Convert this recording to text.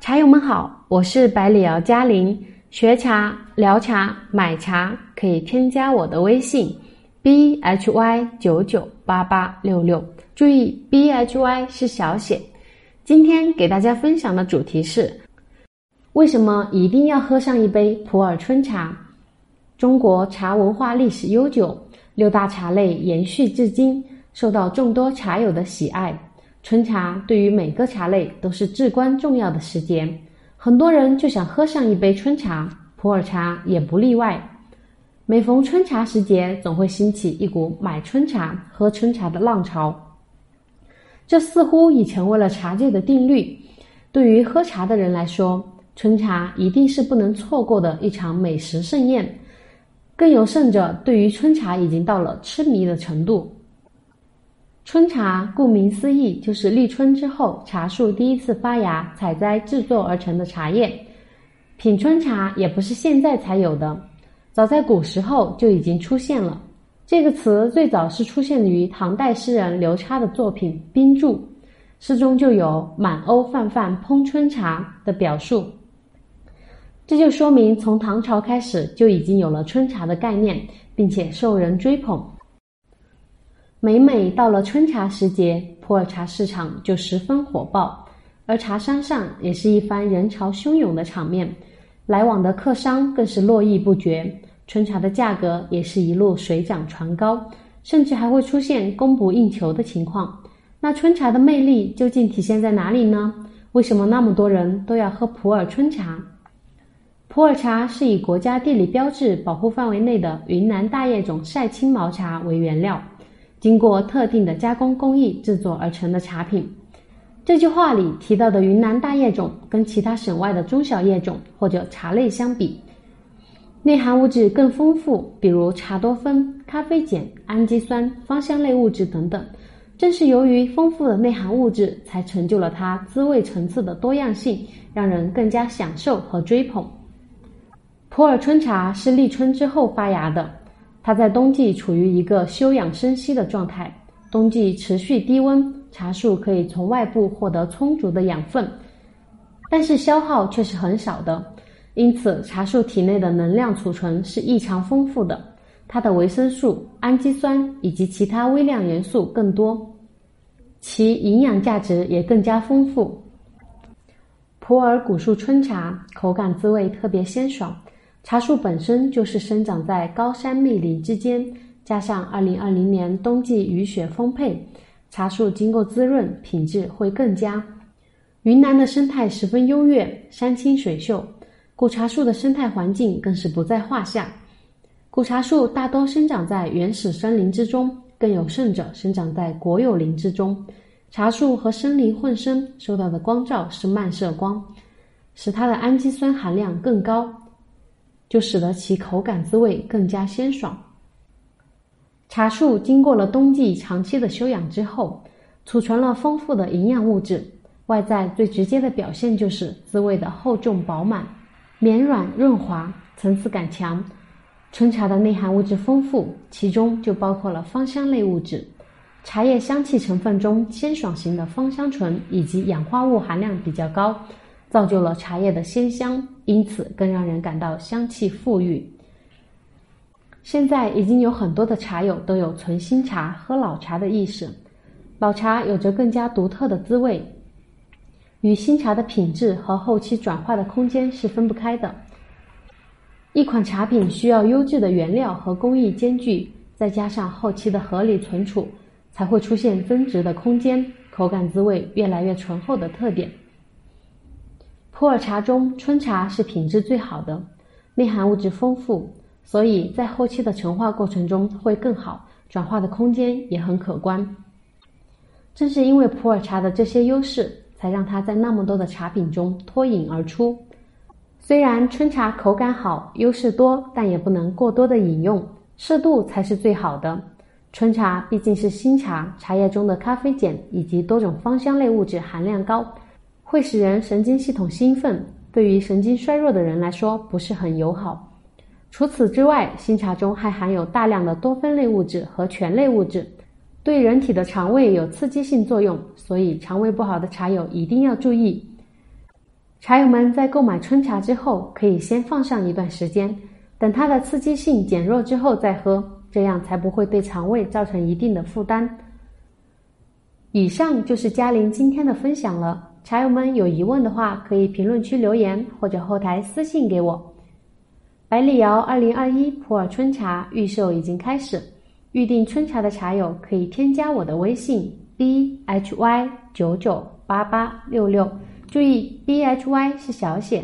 茶友们好，我是百里瑶嘉玲。学茶、聊茶、买茶可以添加我的微信 b h y 九九八八六六，注意 b h y 是小写。今天给大家分享的主题是：为什么一定要喝上一杯普洱春茶？中国茶文化历史悠久，六大茶类延续至今，受到众多茶友的喜爱。春茶对于每个茶类都是至关重要的时节，很多人就想喝上一杯春茶，普洱茶也不例外。每逢春茶时节，总会兴起一股买春茶、喝春茶的浪潮，这似乎已成为了茶界的定律。对于喝茶的人来说，春茶一定是不能错过的一场美食盛宴，更有甚者，对于春茶已经到了痴迷的程度。春茶顾名思义，就是立春之后茶树第一次发芽、采摘制作而成的茶叶。品春茶也不是现在才有的，早在古时候就已经出现了。这个词最早是出现于唐代诗人刘叉的作品《冰柱》，诗中就有“满瓯泛泛烹春茶”的表述。这就说明，从唐朝开始就已经有了春茶的概念，并且受人追捧。每每到了春茶时节，普洱茶市场就十分火爆，而茶山上也是一番人潮汹涌的场面，来往的客商更是络绎不绝，春茶的价格也是一路水涨船高，甚至还会出现供不应求的情况。那春茶的魅力究竟体现在哪里呢？为什么那么多人都要喝普洱春茶？普洱茶是以国家地理标志保护范围内的云南大叶种晒青毛茶为原料。经过特定的加工工艺制作而成的茶品。这句话里提到的云南大叶种，跟其他省外的中小叶种或者茶类相比，内含物质更丰富，比如茶多酚、咖啡碱、氨基酸、芳香类物质等等。正是由于丰富的内含物质，才成就了它滋味层次的多样性，让人更加享受和追捧。普洱春茶是立春之后发芽的。它在冬季处于一个休养生息的状态，冬季持续低温，茶树可以从外部获得充足的养分，但是消耗却是很少的，因此茶树体内的能量储存是异常丰富的，它的维生素、氨基酸以及其他微量元素更多，其营养价值也更加丰富。普洱古树春茶口感滋味特别鲜爽。茶树本身就是生长在高山密林之间，加上二零二零年冬季雨雪丰沛，茶树经过滋润，品质会更佳。云南的生态十分优越，山清水秀，古茶树的生态环境更是不在话下。古茶树大多生长在原始森林之中，更有甚者生长在国有林之中。茶树和森林混生，受到的光照是漫射光，使它的氨基酸含量更高。就使得其口感滋味更加鲜爽。茶树经过了冬季长期的休养之后，储存了丰富的营养物质。外在最直接的表现就是滋味的厚重饱满、绵软润滑、层次感强。春茶的内含物质丰富，其中就包括了芳香类物质。茶叶香气成分中，鲜爽型的芳香醇以及氧化物含量比较高。造就了茶叶的鲜香，因此更让人感到香气馥郁。现在已经有很多的茶友都有存新茶、喝老茶的意识。老茶有着更加独特的滋味，与新茶的品质和后期转化的空间是分不开的。一款茶品需要优质的原料和工艺兼具，再加上后期的合理存储，才会出现增值的空间，口感滋味越来越醇厚的特点。普洱茶中，春茶是品质最好的，内含物质丰富，所以在后期的陈化过程中会更好，转化的空间也很可观。正是因为普洱茶的这些优势，才让它在那么多的茶品中脱颖而出。虽然春茶口感好，优势多，但也不能过多的饮用，适度才是最好的。春茶毕竟是新茶，茶叶中的咖啡碱以及多种芳香类物质含量高。会使人神经系统兴奋，对于神经衰弱的人来说不是很友好。除此之外，新茶中还含有大量的多酚类物质和醛类物质，对人体的肠胃有刺激性作用，所以肠胃不好的茶友一定要注意。茶友们在购买春茶之后，可以先放上一段时间，等它的刺激性减弱之后再喝，这样才不会对肠胃造成一定的负担。以上就是嘉玲今天的分享了，茶友们有疑问的话，可以评论区留言或者后台私信给我。百里瑶二零二一普洱春茶预售已经开始，预定春茶的茶友可以添加我的微信 b h y 九九八八六六。注意，B H Y 是小写。